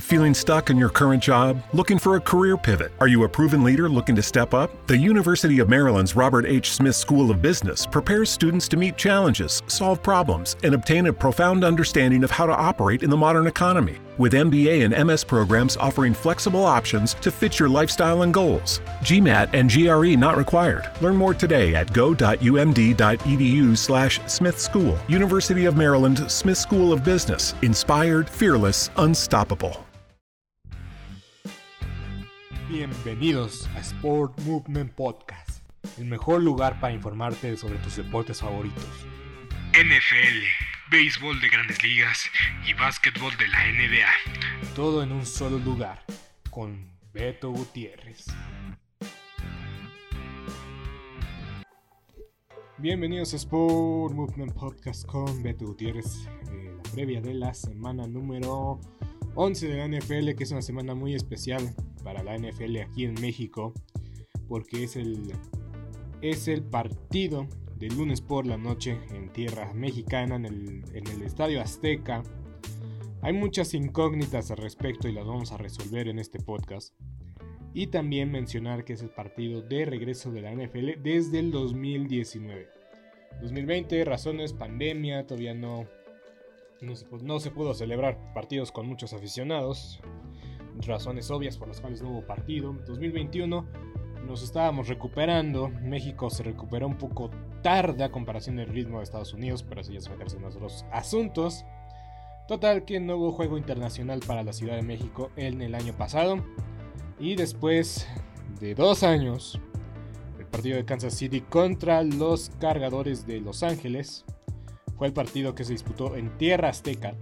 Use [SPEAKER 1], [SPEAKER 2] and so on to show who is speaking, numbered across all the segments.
[SPEAKER 1] Feeling stuck in your current job? Looking for a career pivot? Are you a proven leader looking to step up? The University of Maryland's Robert H. Smith School of Business prepares students to meet challenges, solve problems, and obtain a profound understanding of how to operate in the modern economy. With MBA and MS programs offering flexible options to fit your lifestyle and goals. GMAT and GRE not required. Learn more today at go.umd.edu slash Smith School. University of Maryland Smith School of Business. Inspired, fearless, unstoppable.
[SPEAKER 2] Bienvenidos a Sport Movement Podcast, el mejor lugar para informarte sobre tus deportes favoritos. NFL, béisbol de grandes ligas y básquetbol de la NBA. Todo en un solo lugar, con Beto Gutiérrez. Bienvenidos a Sport Movement Podcast con Beto Gutiérrez, eh, la previa de la semana número 11 de la NFL, que es una semana muy especial para la NFL aquí en México, porque es el, es el partido de lunes por la noche en tierra mexicana, en el, en el Estadio Azteca. Hay muchas incógnitas al respecto y las vamos a resolver en este podcast. Y también mencionar que es el partido de regreso de la NFL desde el 2019. 2020, razones, pandemia, todavía no, no se, no se pudo celebrar partidos con muchos aficionados razones obvias por las cuales no hubo partido. 2021 nos estábamos recuperando. México se recuperó un poco tarde a comparación del ritmo de Estados Unidos, pero así ya se en otros asuntos. Total que no hubo juego internacional para la Ciudad de México en el año pasado. Y después de dos años, el partido de Kansas City contra los cargadores de Los Ángeles fue el partido que se disputó en Tierra Azteca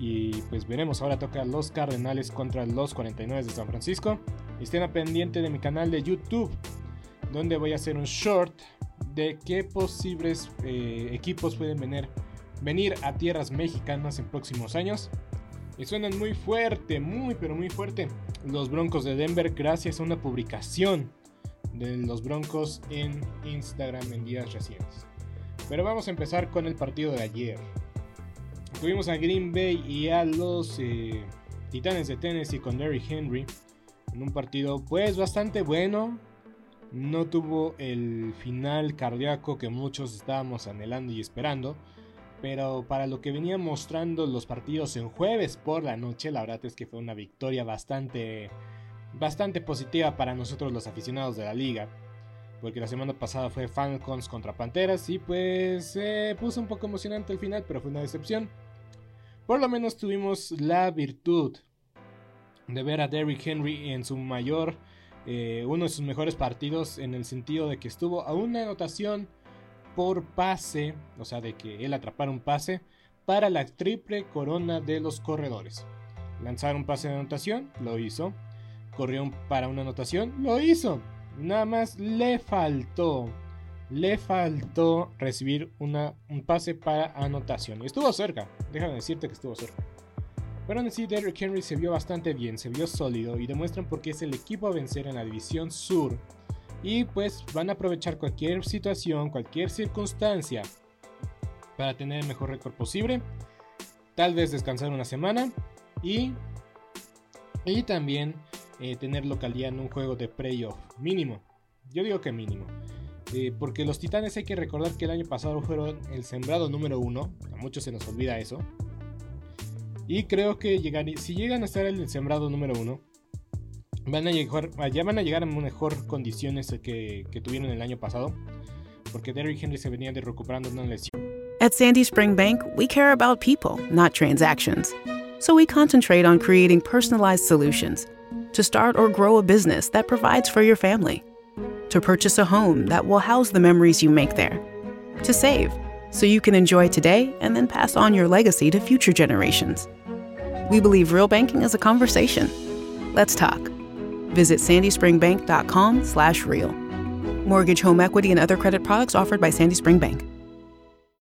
[SPEAKER 2] y pues veremos, ahora toca los Cardenales contra los 49 de San Francisco. Estén a pendiente de mi canal de YouTube, donde voy a hacer un short de qué posibles eh, equipos pueden venir, venir a tierras mexicanas en próximos años. Y suenan muy fuerte, muy pero muy fuerte. Los Broncos de Denver gracias a una publicación de los Broncos en Instagram en días recientes. Pero vamos a empezar con el partido de ayer. Tuvimos a Green Bay y a los eh, Titanes de Tennessee con Derrick Henry en un partido pues bastante bueno. No tuvo el final cardíaco que muchos estábamos anhelando y esperando. Pero para lo que venían mostrando los partidos en jueves por la noche, la verdad es que fue una victoria bastante, bastante positiva para nosotros los aficionados de la liga. Porque la semana pasada fue Falcons contra Panteras y pues se puso un poco emocionante el final, pero fue una decepción. Por lo menos tuvimos la virtud de ver a Derrick Henry en su mayor, eh, uno de sus mejores partidos en el sentido de que estuvo a una anotación por pase, o sea, de que él atrapara un pase para la triple corona de los corredores. Lanzar un pase de anotación, lo hizo. Corrió para una anotación, lo hizo. Nada más le faltó le faltó recibir un pase para anotación. Y estuvo cerca, déjame decirte que estuvo cerca. Pero aún así, Derrick Henry se vio bastante bien, se vio sólido y demuestran por qué es el equipo a vencer en la división sur. Y pues van a aprovechar cualquier situación, cualquier circunstancia para tener el mejor récord posible. Tal vez descansar una semana y, y también eh, tener localidad en un juego de playoff mínimo. Yo digo que mínimo. Eh, porque los Titanes hay que recordar que el año pasado fueron el sembrado número uno. A muchos se nos olvida eso. Y creo que si llegan a estar el sembrado número uno, van a llegar, ya van a llegar a mejor condiciones que, que tuvieron el año pasado. Porque Derrick Henry se venía de recuperando una lesión.
[SPEAKER 3] At Sandy Spring Bank, we care about people, not transactions. So we concentrate on creating personalized solutions to start or grow a business that provides for your family to purchase a home that will house the memories you make there, to save so you can enjoy today and then pass on your legacy to future generations. We believe real banking is a conversation. Let's talk. Visit sandyspringbank.com/real. Mortgage, home equity, and other credit products offered by Sandy Spring Bank.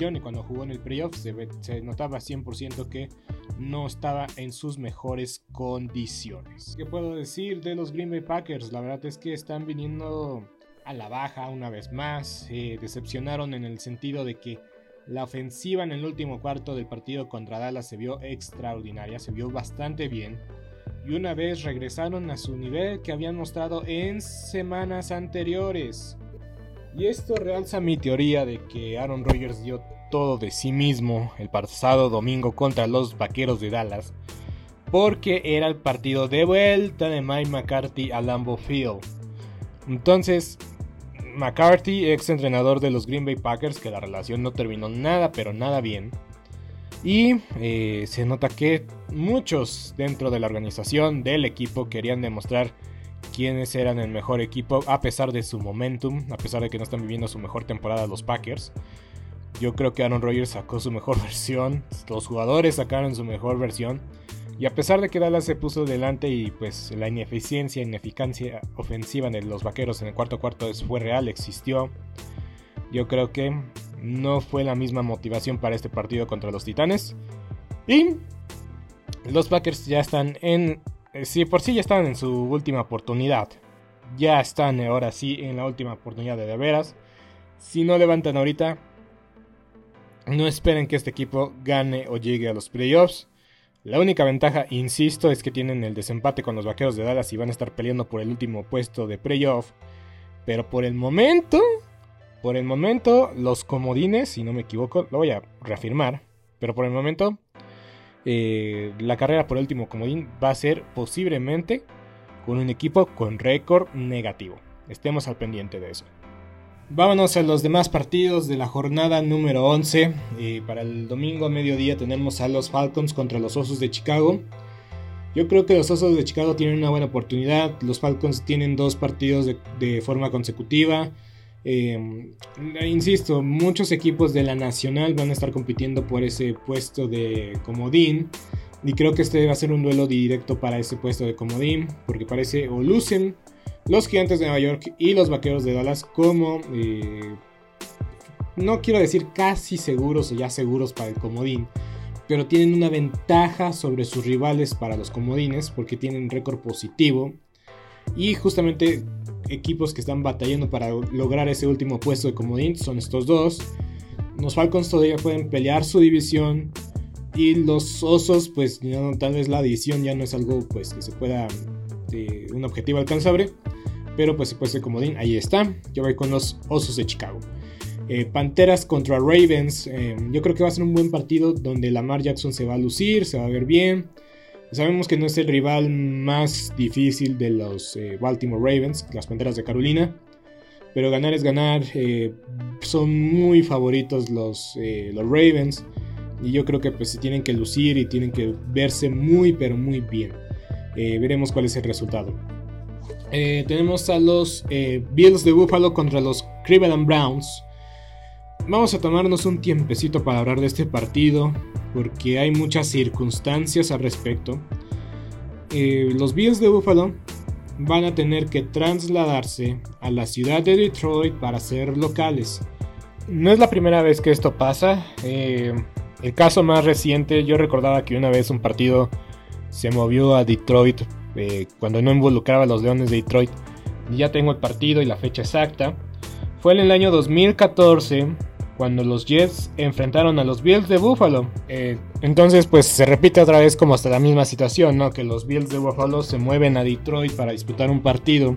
[SPEAKER 2] y cuando jugó en el playoff se, se notaba 100% que no estaba en sus mejores condiciones. ¿Qué puedo decir de los Green Bay Packers? La verdad es que están viniendo a la baja una vez más. Se decepcionaron en el sentido de que la ofensiva en el último cuarto del partido contra Dallas se vio extraordinaria, se vio bastante bien. Y una vez regresaron a su nivel que habían mostrado en semanas anteriores. Y esto realza mi teoría de que Aaron Rodgers dio todo de sí mismo el pasado domingo contra los Vaqueros de Dallas, porque era el partido de vuelta de Mike McCarthy a Lambeau Field. Entonces, McCarthy, ex entrenador de los Green Bay Packers, que la relación no terminó nada, pero nada bien. Y eh, se nota que muchos dentro de la organización, del equipo, querían demostrar quiénes eran el mejor equipo a pesar de su momentum, a pesar de que no están viviendo su mejor temporada los Packers. Yo creo que Aaron Rodgers sacó su mejor versión, los jugadores sacaron su mejor versión. Y a pesar de que Dallas se puso delante y pues la ineficiencia, ineficacia ofensiva de los vaqueros en el cuarto cuarto fue real, existió. Yo creo que no fue la misma motivación para este partido contra los Titanes. Y los Packers ya están en si por sí ya están en su última oportunidad, ya están ahora sí en la última oportunidad de de veras. Si no levantan ahorita, no esperen que este equipo gane o llegue a los playoffs. La única ventaja, insisto, es que tienen el desempate con los vaqueros de Dallas y van a estar peleando por el último puesto de playoff. Pero por el momento, por el momento, los comodines, si no me equivoco, lo voy a reafirmar. Pero por el momento, eh, la carrera por último comodín va a ser posiblemente con un equipo con récord negativo. Estemos al pendiente de eso. Vámonos a los demás partidos de la jornada número 11. Eh, para el domingo a mediodía tenemos a los Falcons contra los Osos de Chicago. Yo creo que los Osos de Chicago tienen una buena oportunidad. Los Falcons tienen dos partidos de forma consecutiva. Em, insisto, muchos equipos de la Nacional van a estar compitiendo por ese puesto de comodín. Y creo que este va a ser un duelo directo para ese puesto de comodín. Porque parece o lucen los gigantes de Nueva York y los vaqueros de Dallas como... Eh, no quiero decir casi seguros o ya seguros para el comodín. Pero tienen una ventaja sobre sus rivales para los comodines. Porque tienen récord positivo. Y justamente equipos que están batallando para lograr ese último puesto de comodín son estos dos. Los Falcons todavía pueden pelear su división. Y los Osos, pues tal vez la división ya no es algo pues que se pueda de un objetivo alcanzable. Pero pues se puede ser comodín. Ahí está. Yo voy con los Osos de Chicago. Eh, Panteras contra Ravens. Eh, yo creo que va a ser un buen partido donde Lamar Jackson se va a lucir, se va a ver bien. Sabemos que no es el rival más difícil de los eh, Baltimore Ravens, las Panteras de Carolina. Pero ganar es ganar. Eh, son muy favoritos los, eh, los Ravens. Y yo creo que pues se tienen que lucir y tienen que verse muy pero muy bien. veremos cuál es el resultado. tenemos a los Bills de Buffalo contra los Cleveland Browns. Vamos a tomarnos un tiempecito para hablar de este partido porque hay muchas circunstancias al respecto. Eh, los Bills de Buffalo van a tener que trasladarse a la ciudad de Detroit para ser locales. No es la primera vez que esto pasa. Eh, el caso más reciente, yo recordaba que una vez un partido se movió a Detroit eh, cuando no involucraba a los Leones de Detroit. Ya tengo el partido y la fecha exacta. Fue en el año 2014 cuando los Jets enfrentaron a los Bills de Buffalo. Eh, entonces, pues se repite otra vez como hasta la misma situación, ¿no? Que los Bills de Buffalo se mueven a Detroit para disputar un partido.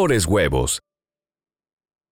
[SPEAKER 4] mejores huevos.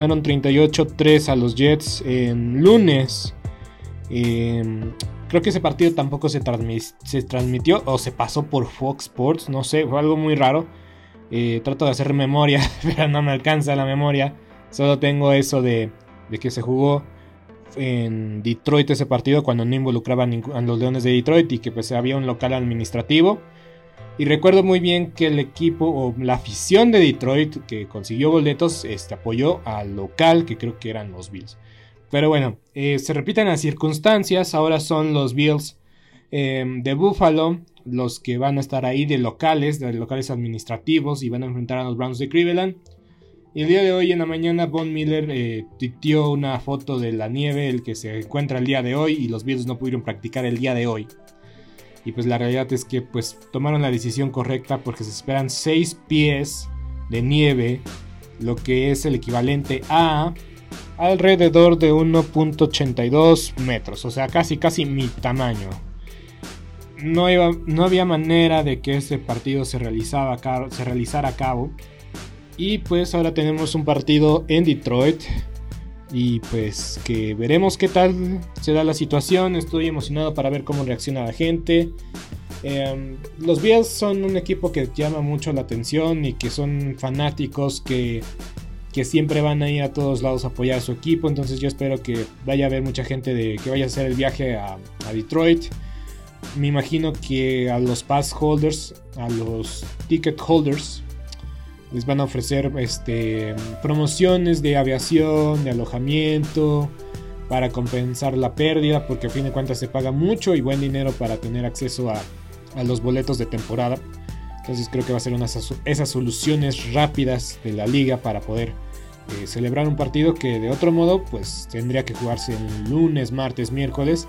[SPEAKER 2] Ganaron 38-3 a los Jets en lunes. Em, creo que ese partido tampoco se, se, transmitió o se pasó por Fox Sports, no sé, fue algo muy raro. Eh, trato de hacer memoria, pero no me alcanza la memoria. Solo tengo eso de, de que se jugó en Detroit ese partido cuando no involucraban a los Leones de Detroit y que pues había un local administrativo. Y recuerdo muy bien que el equipo o la afición de Detroit que consiguió boletos este, apoyó al local, que creo que eran los Bills. Pero bueno, eh, se repiten las circunstancias. Ahora son los Bills em, de Buffalo los que van a estar ahí de locales, de locales administrativos y van a enfrentar a los Browns de Cleveland. Y el día de hoy en la mañana Von Miller eh, una foto de la nieve, el que se encuentra el día de hoy y los Bills no pudieron practicar el día de hoy. Y pues la realidad es que pues tomaron la decisión correcta porque se esperan 6 pies de nieve, lo que es el equivalente a alrededor de 1.82 metros, o sea, casi casi mi tamaño. No, no había manera de que este partido se, realizaba, se realizara a cabo. Y pues ahora tenemos un partido en Detroit y pues que veremos qué tal se da la situación. Estoy emocionado para ver cómo reacciona la gente. Em, los Bills son un equipo que llama mucho la atención y que son fanáticos que, que siempre van a ir a todos lados a apoyar a su equipo. Entonces yo espero que vaya a haber mucha gente de, que vaya a hacer el viaje a, a Detroit. Me imagino que a los pass holders, a los ticket holders, les van a ofrecer este, promociones de aviación, de alojamiento, para compensar la pérdida, porque a fin de cuentas se paga mucho y buen dinero para tener acceso a, los boletos de temporada. Entonces creo que va a ser una esas soluciones rápidas de la liga para poder eh, celebrar un partido que de otro modo pues tendría que jugarse el lunes, martes, miércoles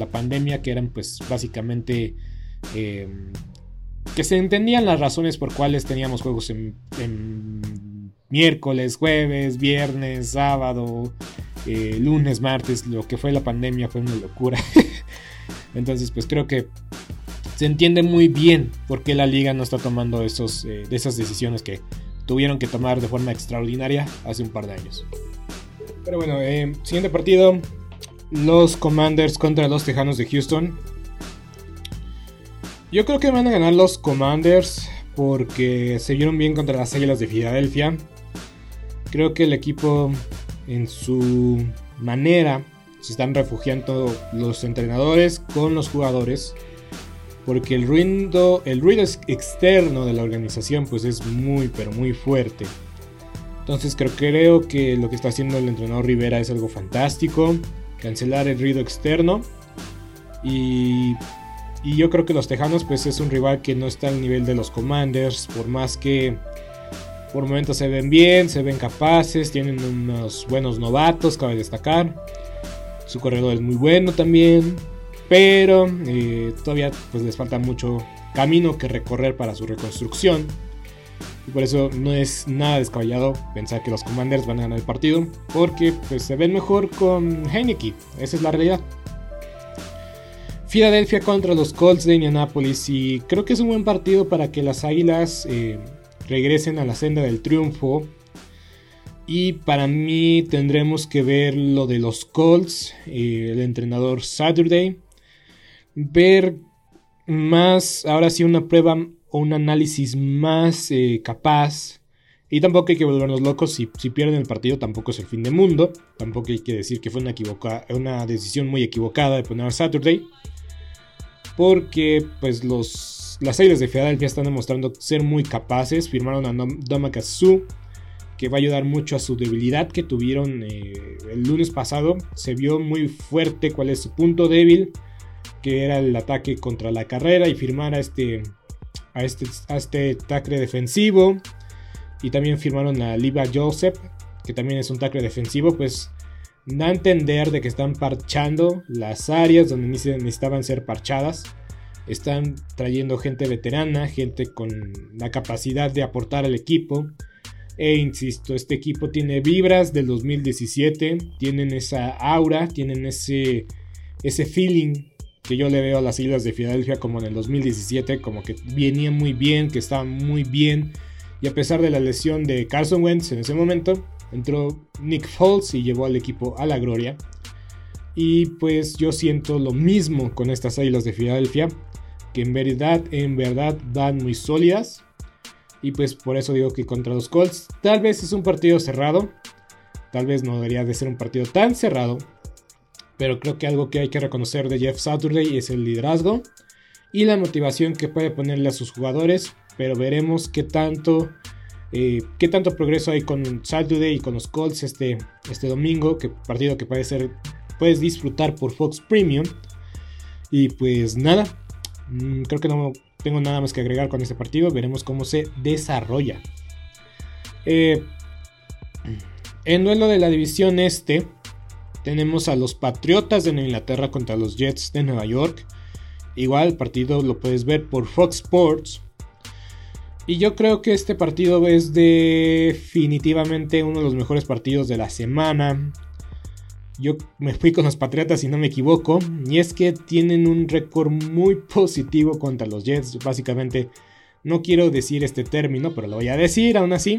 [SPEAKER 2] La pandemia que eran pues básicamente em, que se entendían las razones por cuales teníamos juegos en, miércoles, jueves, viernes, sábado, eh, lunes, martes, lo que fue la pandemia fue una locura. Entonces pues creo que se entiende muy bien por qué la liga no está tomando esos, eh, esas decisiones que tuvieron que tomar de forma extraordinaria hace un par de años. Pero bueno, eh, siguiente partido. Los Commanders contra los Tejanos de Houston. Yo creo que van a ganar los Commanders porque se vieron bien contra las Águilas de Filadelfia. Creo que el equipo en su manera se están refugiando los entrenadores con los jugadores. Porque el ruido, el ruido externo de la organización pues es muy pero muy fuerte. Entonces creo, creo que lo que está haciendo el entrenador Rivera es algo fantástico. Cancelar el ruido externo. Y, y yo creo que los Tejanos pues es un rival que no está al nivel de los Commanders. Por más que por momentos se ven bien, se ven capaces, tienen unos buenos novatos, cabe destacar. Su corredor es muy bueno también. Pero eh, todavía pues les falta mucho camino que recorrer para su reconstrucción. Por eso no es nada descabellado pensar que los Commanders van a ganar el partido. Porque pues, se ven mejor con Heineken. Esa es la realidad. Filadelfia contra los Colts de Indianapolis. Y creo que es un buen partido para que las Águilas eh, regresen a la senda del triunfo. Y para mí tendremos que ver lo de los Colts, eh, el entrenador Saturday. Ver más, ahora sí, una prueba un análisis más eh, capaz. Y tampoco hay que volvernos locos si, si, pierden el partido, tampoco es el fin del mundo. Tampoco hay que decir que fue una, una decisión muy equivocada de poner a Saturday. Porque pues los, las Águilas de Filadelfia están demostrando ser muy capaces. Firmaron a Domakazu, que va a ayudar mucho a su debilidad que tuvieron eh, el lunes pasado. Se vio muy fuerte cuál es su punto débil, que era el ataque contra la carrera y firmar a este a este, a este tacre defensivo. Y también firmaron a Liva Joseph, que también es un tacre defensivo, pues da a entender de que están parchando las áreas donde necesitaban ser parchadas. Están trayendo gente veterana, gente con la capacidad de aportar al equipo. E insisto, este equipo tiene vibras del 2017, tienen esa aura, tienen ese, ese feeling que yo le veo a las Islas de Filadelfia como en el 2017, como que venía muy bien, que estaba muy bien. Y a pesar de la lesión de Carson Wentz en ese momento, entró Nick Foles y llevó al equipo a la gloria. Y pues yo siento lo mismo con estas Águilas de Filadelfia, que en verdad, en verdad van muy sólidas. Y pues por eso digo que contra los Colts tal vez es un partido cerrado. Tal vez no debería de ser un partido tan cerrado. Pero creo que algo que hay que reconocer de Jeff Saturday es el liderazgo y la motivación que puede ponerle a sus jugadores. Pero veremos qué tanto, eh, qué tanto progreso hay con Saturday y con los Colts este, este domingo. Que partido que puede ser, puedes disfrutar por Fox Premium. Y pues nada, mm, creo que no tengo nada más que agregar con este partido. Veremos cómo se desarrolla. Eh, en duelo de la división este, tenemos a los Patriotas de Inglaterra contra los Jets de Nueva York. Igual el partido lo puedes ver por Fox Sports. Y yo creo que este partido es definitivamente uno de los mejores partidos de la semana. Yo me fui con los Patriotas si no me equivoco. Y es que tienen un récord muy positivo contra los Jets. Básicamente, no quiero decir este término, pero lo voy a decir aún así.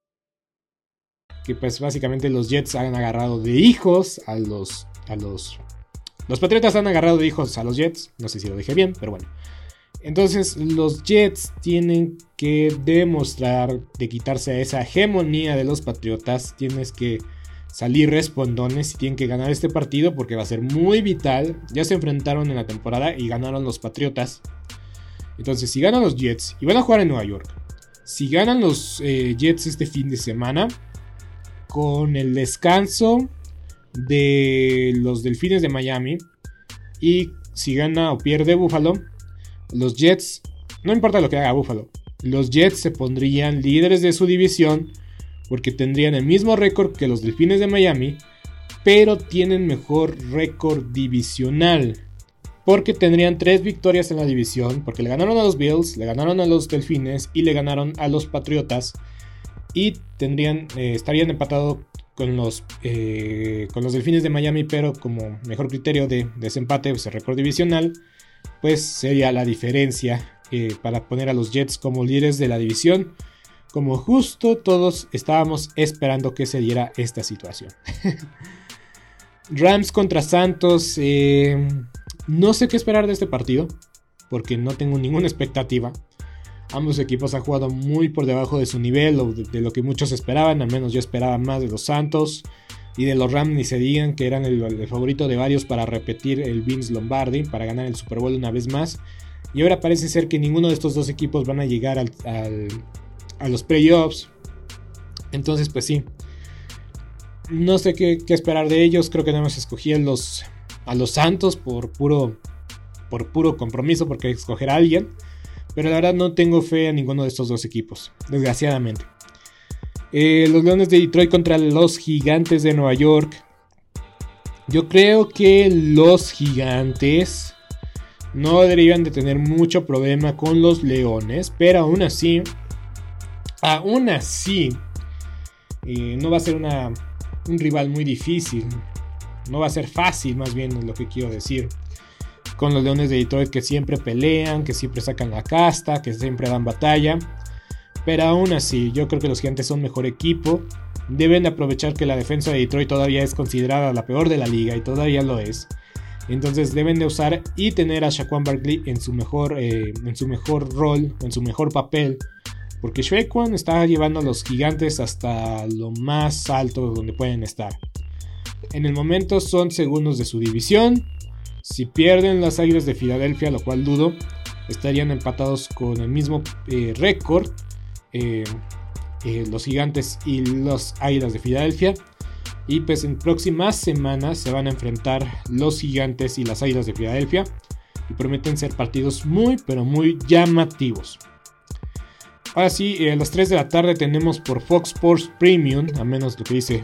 [SPEAKER 2] que pues básicamente los Jets han agarrado de hijos a los a los los Patriotas han agarrado de hijos a los Jets, no sé si lo dije bien, pero bueno. Entonces los Jets tienen que demostrar de quitarse esa hegemonía de los Patriotas, tienes que salir respondones y tienen que ganar este partido porque va a ser muy vital. Ya se enfrentaron en la temporada y ganaron los Patriotas. Entonces si ganan los Jets y van a jugar en Nueva York, si ganan los eh, Jets este fin de semana, con el descanso de los Delfines de Miami. Y si gana o pierde Buffalo, los Jets, no importa lo que haga Buffalo, los Jets se pondrían líderes de su división porque tendrían el mismo récord que los Delfines de Miami, pero tienen mejor récord divisional. Porque tendrían tres victorias en la división, porque le ganaron a los Bills, le ganaron a los Delfines y le ganaron a los Patriotas y tendrían, eh, estarían empatados con los, eh, con los Delfines de Miami, pero como mejor criterio de desempate, pues el récord divisional, pues sería la diferencia eh, para poner a los Jets como líderes de la división. Como justo todos estábamos esperando que se diera esta situación. Rams contra Santos. no sé qué esperar de este partido. Porque no tengo ninguna expectativa. Ambos equipos han jugado muy por debajo de su nivel o de, lo que muchos esperaban, al menos yo esperaba más de los Santos y de los Rams ni se digan que eran el, favorito de varios para repetir el Vince Lombardi, para ganar el Super Bowl una vez más. Y ahora parece ser que ninguno de estos dos equipos van a llegar a los playoffs. Entonces, pues sí. No sé qué, esperar de ellos. Creo que debemos escoger los, a los Santos por puro, por puro compromiso, porque escoger a alguien. Pero la verdad no tengo fe a ninguno de estos dos equipos, desgraciadamente. Eh, los Leones de Detroit contra los Gigantes de Nueva York. Yo creo que los Gigantes no deberían de tener mucho problema con los Leones, pero aún así, aún así, eh, no va a ser una, un rival muy difícil. No va a ser fácil, más bien es lo que quiero decir con los Leones de Detroit que siempre pelean, que siempre sacan la casta, que siempre dan batalla. Pero aún así, yo creo que los Gigantes son mejor equipo. Deben aprovechar que la defensa de Detroit todavía es considerada la peor de la liga y todavía lo es. Entonces deben de usar y tener a Shaquan Barkley en su mejor, eh, en su mejor rol, en su mejor papel. Porque Shaquan está llevando a los gigantes hasta lo más alto donde pueden estar. En el momento son segundos de su división. Si pierden las Águilas de Filadelfia, lo cual dudo, estarían empatados con el mismo eh, récord. Eh, eh, los gigantes y los Águilas de Filadelfia. Y pues en próximas semanas se van a enfrentar los gigantes y las Águilas de Filadelfia. Y prometen ser partidos muy, pero muy llamativos. Ahora sí, a las 3 de la tarde tenemos por Fox Sports Premium, a menos lo que dice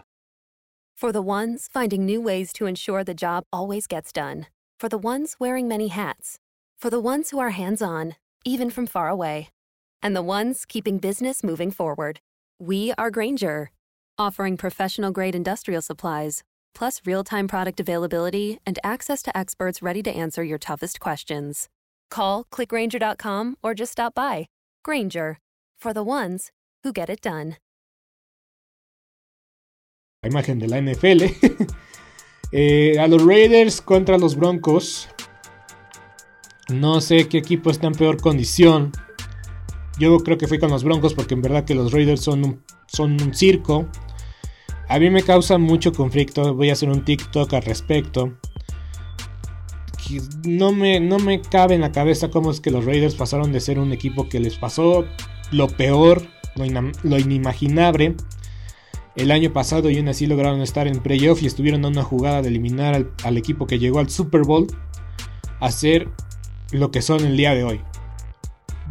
[SPEAKER 5] For the ones finding new ways to ensure the job always gets done. For the ones wearing many hats. For the ones who are hands on, even from far away. And the ones keeping business moving forward. We are Granger, offering professional grade industrial supplies, plus real time product availability and access to experts ready to answer your toughest questions. Call clickgranger.com or just stop by. Granger, for the ones who get it done.
[SPEAKER 2] La imagen de la NFL. eh, a los Raiders contra los Broncos. No sé qué equipo está en peor condición. Yo creo que fui con los Broncos porque en verdad que los Raiders son un, circo. A mí me causa mucho conflicto. Voy a hacer un TikTok al respecto. No me, no me cabe en la cabeza cómo es que los Raiders pasaron de ser un equipo que les pasó lo peor, lo inimaginable el año pasado y aún así lograron estar en playoff y estuvieron a una jugada de eliminar al, equipo que llegó al Super Bowl a ser lo que son el día de hoy.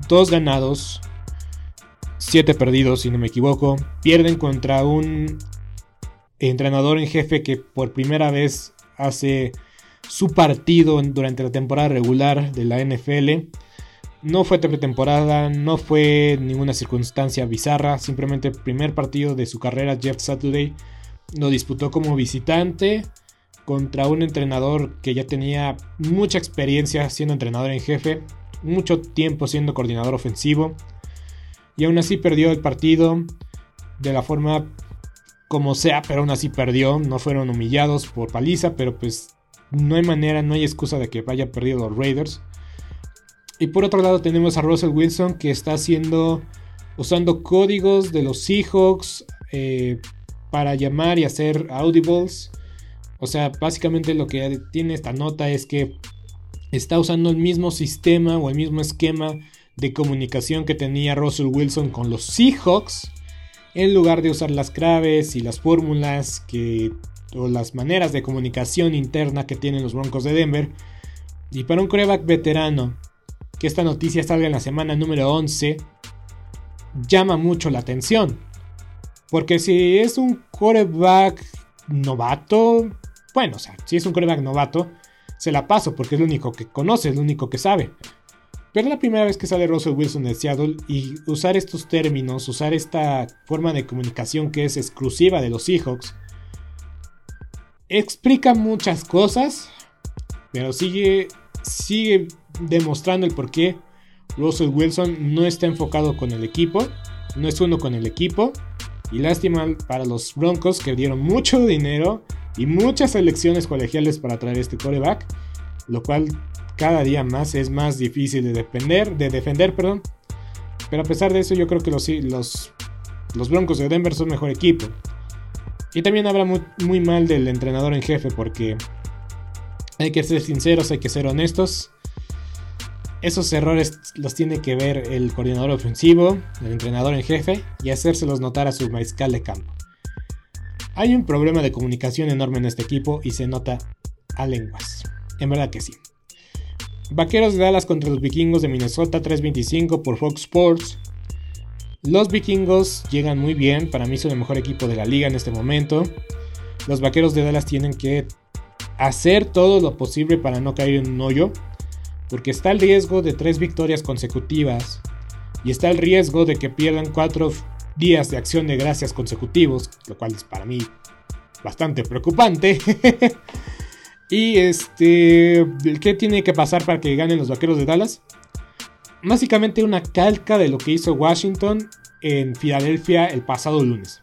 [SPEAKER 2] Dos ganados, siete perdidos si no me equivoco. Pierden contra un entrenador en jefe que por primera vez hace su partido durante la temporada regular de la NFL no fue pretemporada, no fue ninguna circunstancia bizarra, simplemente el primer partido de su carrera, Jeff Saturday, lo disputó como visitante contra un entrenador que ya tenía mucha experiencia siendo entrenador en jefe, mucho tiempo siendo coordinador ofensivo, y aún así perdió el partido de la forma como sea, pero aún así perdió, no fueron humillados por paliza, pero pues no hay manera, no hay excusa de que vaya perdido los Raiders. Y por otro lado tenemos a Russell Wilson que está haciendo, usando códigos de los Seahawks eh, para llamar y hacer audibles. O sea, básicamente lo que tiene esta nota es que está usando el mismo sistema o el mismo esquema de comunicación que tenía Russell Wilson con los Seahawks. En lugar de usar las claves y las fórmulas que, o las maneras de comunicación interna que tienen los Broncos de Denver. Y para un coreback veterano que esta noticia salga en la semana número 11 llama mucho la atención. Porque si es un coreback novato, bueno, o sea, si es un coreback novato, se la paso porque es lo único que conoce, es lo único que sabe. Pero es la primera vez que sale Russell Wilson de Seattle y usar estos términos, usar esta forma de comunicación que es exclusiva de los Seahawks, explica muchas cosas, pero sigue, sigue demostrando el por qué Russell Wilson no está enfocado con el equipo, no es uno con el equipo. Y lástima para los Broncos que dieron mucho dinero y muchas elecciones colegiales para traer este coreback, lo cual cada día más es más difícil de defender, de defender, perdón. Pero a pesar de eso, yo creo que los, los, los Broncos de Denver son mejor equipo. Y también habla muy, muy mal del entrenador en jefe, porque hay que ser sinceros, hay que ser honestos. Esos errores los tiene que ver el coordinador ofensivo, el entrenador en jefe y hacérselos notar a su mariscal de campo. Hay un problema de comunicación enorme en este equipo y se nota a lenguas. En verdad que sí. Vaqueros de Dallas contra los vikingos de Minnesota 325 por Fox Sports. Los vikingos llegan muy bien, para mí son el mejor equipo de la liga en este momento. Los vaqueros de Dallas tienen que hacer todo lo posible para no caer en un hoyo porque está el riesgo de tres victorias consecutivas y está el riesgo de que pierdan cuatro días de acción de gracias consecutivos, lo cual es para mí bastante preocupante. y este, ¿qué tiene que pasar para que ganen los Vaqueros de Dallas? Básicamente una calca de lo que hizo Washington en Filadelfia el pasado lunes.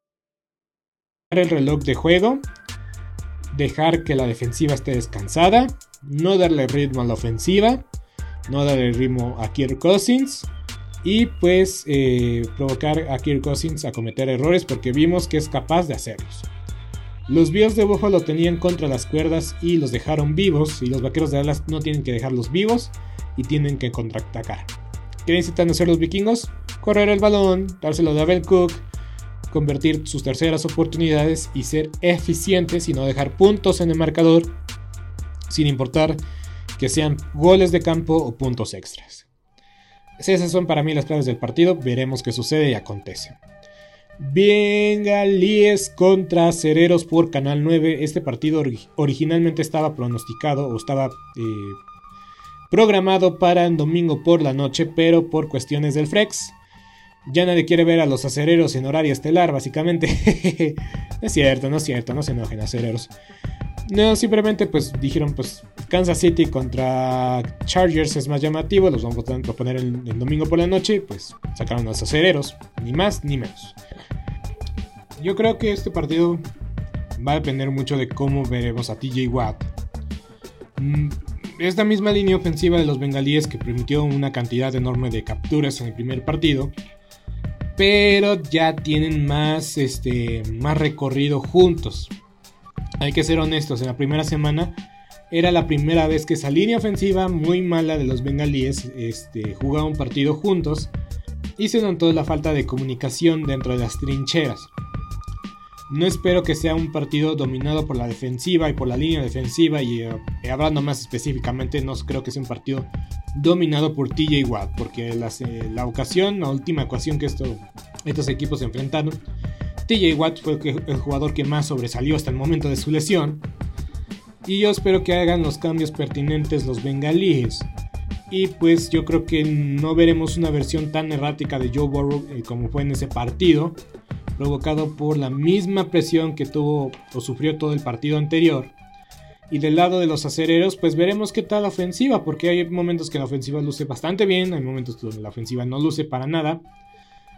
[SPEAKER 2] el reloj de juego, dejar que la defensiva esté descansada, no darle ritmo a la ofensiva, no darle ritmo a Kirk Cousins y pues eh, provocar a Kirk Cousins a cometer errores porque vimos que es capaz de hacerlos. Los Bills de lo tenían contra las cuerdas y los dejaron vivos y los Vaqueros de Dallas no tienen que dejarlos vivos y tienen que contraatacar. ¿Qué necesitan hacer los vikingos? Correr el balón, dárselo a Abel Cook, convertir sus terceras oportunidades y ser eficientes y no dejar puntos en el marcador, sin importar que sean goles de campo o puntos extras. Esas son para mí las claves del partido, veremos qué sucede y acontece. Bengalíes contra Cereros por Canal 9. Este partido originalmente estaba pronosticado o estaba eh, programado para el domingo por la noche, pero por cuestiones del Frex ya nadie quiere ver a los acereros en horario estelar, básicamente. no es cierto, no es cierto, no se enojen acereros. No, simplemente pues dijeron pues Kansas City contra Chargers es más llamativo, los vamos a poner el, domingo por la noche, pues sacaron a los acereros, ni más ni menos. Yo creo que este partido va a depender mucho de cómo veremos a TJ Watt. Mm, esta misma línea ofensiva de los bengalíes que permitió una cantidad enorme de capturas en el primer partido, pero ya tienen más, este, más recorrido juntos. Hay que ser honestos, en la primera semana era la primera vez que esa línea ofensiva muy mala de los bengalíes este, jugaba un partido juntos y se notó la falta de comunicación dentro de las trincheras. No espero que sea un partido dominado por la defensiva y por la línea defensiva y eh, hablando más específicamente no creo que sea un partido dominado por TJ Watt porque eh, la, ocasión, la última ocasión que estos equipos se enfrentaron, TJ Watt fue el, jugador que más sobresalió hasta el momento de su lesión y yo espero que hagan los cambios pertinentes los bengalíes. Y pues yo creo que no veremos una versión tan errática de Joe Burrow eh, como fue en ese partido provocado por la misma presión que tuvo o sufrió todo el partido anterior. Y del lado de los acereros, pues veremos qué tal la ofensiva, porque hay momentos que la ofensiva luce bastante bien, hay momentos donde la ofensiva no luce para nada.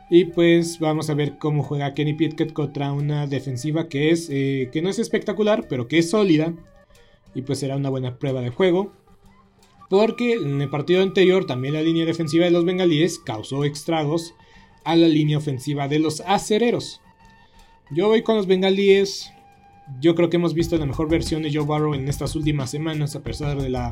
[SPEAKER 2] Y pues vamos a ver cómo juega Kenny Pickett contra una defensiva que, es, eh, que no es espectacular, pero que es sólida. Y pues será una buena prueba de juego. Porque en el partido anterior también la línea defensiva de los bengalíes causó estragos a la línea ofensiva de los acereros. Yo voy con los bengalíes. Yo creo que hemos visto la mejor versión de Joe Burrow en estas últimas semanas, a pesar de la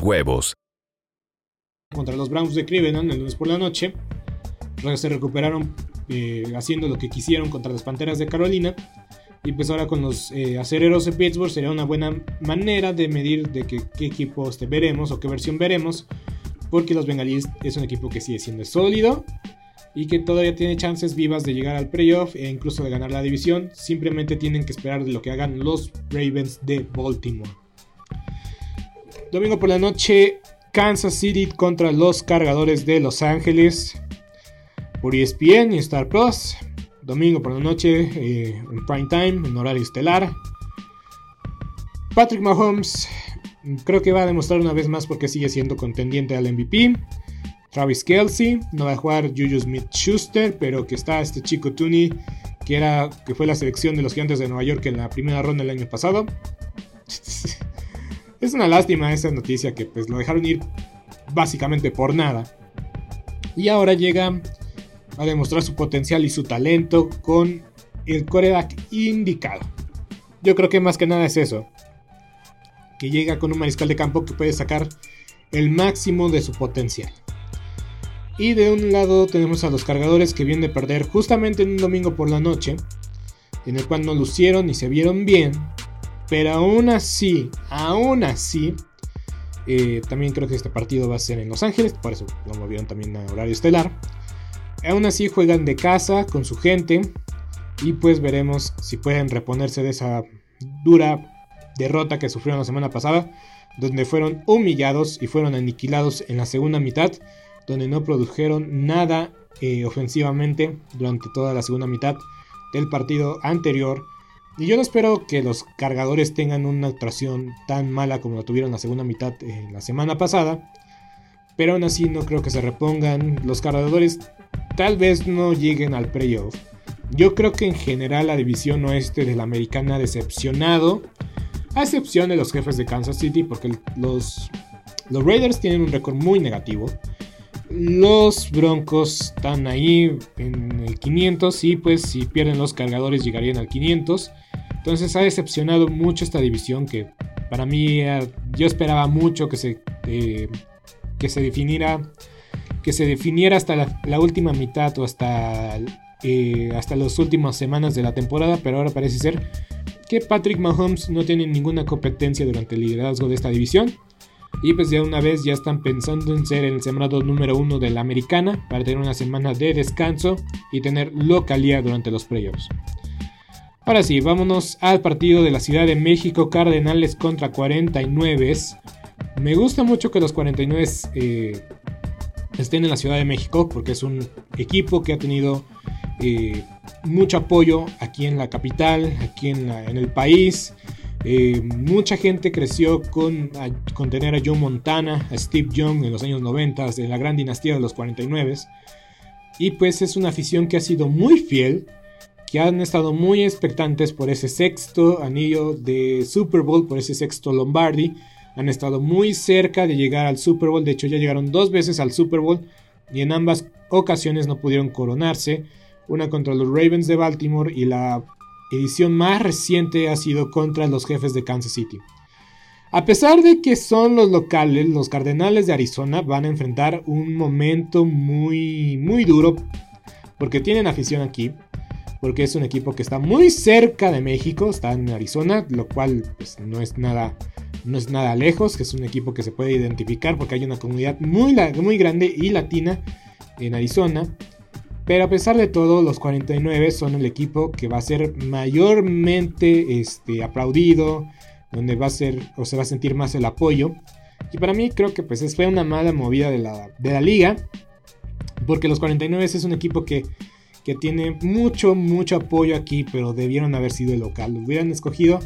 [SPEAKER 4] huevos
[SPEAKER 2] contra los Browns de Cleveland el lunes por la noche. Se recuperaron eh, haciendo lo que quisieron contra las Panteras de Carolina. Y pues ahora con los eh, acereros de Pittsburgh sería una buena manera de medir de qué equipo este, veremos o qué versión veremos. Porque los Bengalíes es un equipo que sigue siendo sólido y que todavía tiene chances vivas de llegar al playoff e incluso de ganar la división. Simplemente tienen que esperar de lo que hagan los Ravens de Baltimore. Domingo por la noche, Kansas City contra los cargadores de Los Ángeles por ESPN y Star Plus. Domingo por la noche eh, en prime time, en horario estelar. Patrick Mahomes creo que va a demostrar una vez más porque sigue siendo contendiente al MVP. Travis Kelsey, no va a jugar Juju Smith Schuster, pero que está este chico Tooney, que, era, que fue la selección de los gigantes de Nueva York en la primera ronda del año pasado. Es una lástima esa noticia que pues lo dejaron ir básicamente por nada. Y ahora llega a demostrar su potencial y su talento con el coreback indicado. Yo creo que más que nada es eso. Que llega con un mariscal de campo que puede sacar el máximo de su potencial. Y de un lado tenemos a los cargadores que vienen de perder justamente en un domingo por la noche, en el cual no lucieron y se vieron bien, pero aún así, aún así, eh, también creo que este partido va a ser en Los Ángeles, por eso lo movieron también a horario estelar. Aún así juegan de casa con su gente y pues veremos si pueden reponerse de esa dura derrota que sufrieron la semana pasada, donde fueron humillados y fueron aniquilados en la segunda mitad, donde no produjeron nada eh, ofensivamente durante toda la segunda mitad del partido anterior y yo no espero que los cargadores tengan una actuación tan mala como la tuvieron la segunda mitad en la semana pasada. Pero aún así no creo que se repongan. Los cargadores tal vez no lleguen al playoff. Yo creo que en general la división oeste de la americana ha decepcionado. A excepción de los jefes de Kansas City. Porque los, los Raiders tienen un récord muy negativo. Los Broncos están ahí en el 500 y pues si pierden los cargadores llegarían al 500. Entonces ha decepcionado mucho esta división que para mí eh, yo esperaba mucho que se, eh, que se definiera que se definiera hasta la, última mitad o hasta, eh, hasta las últimas semanas de la temporada, pero ahora parece ser que Patrick Mahomes no tiene ninguna competencia durante el liderazgo de esta división. Y pues de una vez ya están pensando en ser el sembrado número uno de la americana para tener una semana de descanso y tener localía durante los playoffs. Ahora sí, vámonos al partido de la Ciudad de México, Cardenales contra 49. Me gusta mucho que los 49 eh, estén en la Ciudad de México porque es un equipo que ha tenido eh, mucho apoyo aquí en la capital, aquí en, el país. Eh, mucha gente creció con, con, tener a Joe Montana, a Steve Young en los años 90, de la gran dinastía de los 49. Y pues es una afición que ha sido muy fiel que han estado muy expectantes por ese sexto anillo de Super Bowl, por ese sexto Lombardi. Han estado muy cerca de llegar al Super Bowl, de hecho ya llegaron dos veces al Super Bowl y en ambas ocasiones no pudieron coronarse. Una contra los Ravens de Baltimore y la edición más reciente ha sido contra los jefes de Kansas City. A pesar de que son los locales, los Cardenales de Arizona van a enfrentar un momento muy muy duro porque tienen afición aquí porque es un equipo que está muy cerca de México, está en Arizona, lo cual pues, no es nada no es nada lejos, que es un equipo que se puede identificar porque hay una comunidad muy, muy grande y latina en Arizona. Pero a pesar de todo, los 49 son el equipo que va a ser mayormente este, aplaudido, donde va a ser o se va a sentir más el apoyo. Y para mí creo que pues fue una mala movida de la, de la liga, porque los 49 es un equipo que, que tiene mucho, mucho apoyo aquí, pero debieron haber sido el local. Lo hubieran escogido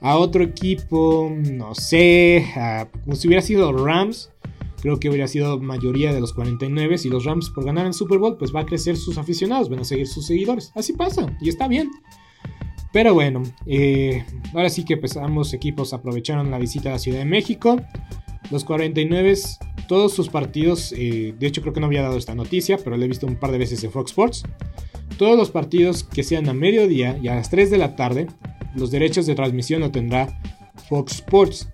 [SPEAKER 2] a otro equipo, no sé, como si hubiera sido Rams. Creo que hubiera sido mayoría de los 49 y los Rams por ganar el Super Bowl, pues va a crecer sus aficionados, van a seguir sus seguidores. Así pasa y está bien. Pero bueno, eh, ahora sí que pues ambos equipos aprovecharon la visita a la Ciudad de México. Los 49, todos sus partidos, eh, de hecho creo que no había dado esta noticia, pero lo he visto un par de veces en Fox Sports. Todos los partidos que sean a mediodía y a las 3 de la tarde los derechos de transmisión lo tendrá Fox Sports.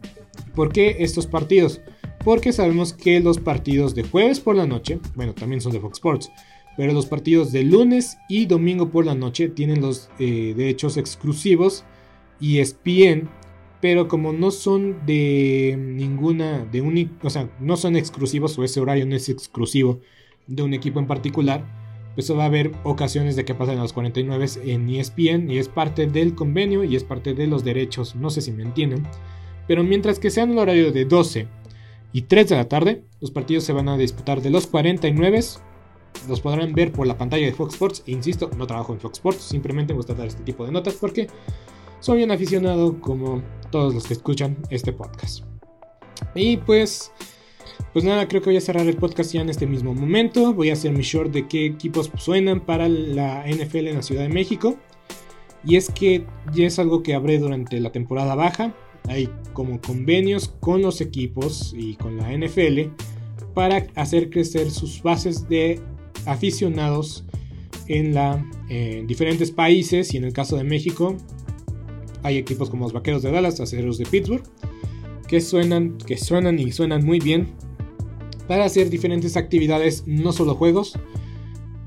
[SPEAKER 2] ¿Por qué estos partidos? Porque sabemos que los partidos de jueves por la noche, bueno, también son de Fox Sports, pero los partidos de lunes y domingo por la noche tienen los eh, derechos exclusivos y ESPN, pero como no son de ninguna, de un, o sea, no son exclusivos o ese horario no es exclusivo de un equipo en particular, pues va a haber ocasiones de que pasen a los 49 en ESPN y es parte del convenio y es parte de los derechos, no sé si me entienden. Pero mientras que sean el horario de 12 y 3 de la tarde, los partidos se van a disputar de los 49. Los podrán ver por la pantalla de Fox Sports. E insisto, no trabajo en Fox Sports, simplemente me gusta dar este tipo de notas porque soy un aficionado como todos los que escuchan este podcast. Y pues pues nada, creo que voy a cerrar el podcast ya en este mismo momento. Voy a hacer mi short de qué equipos suenan para la NFL en la Ciudad de México. Y es que ya es algo que habré durante la temporada baja. Hay como convenios con los equipos y con la NFL para hacer crecer sus bases de aficionados en, diferentes países y en el caso de México hay equipos como los Vaqueros de Dallas, Aceros de Pittsburgh que suenan, que suenan y suenan muy bien para hacer diferentes actividades, no solo juegos,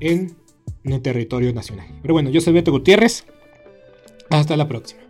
[SPEAKER 2] en el territorio nacional. Pero bueno, yo soy Beto Gutiérrez. Hasta la próxima.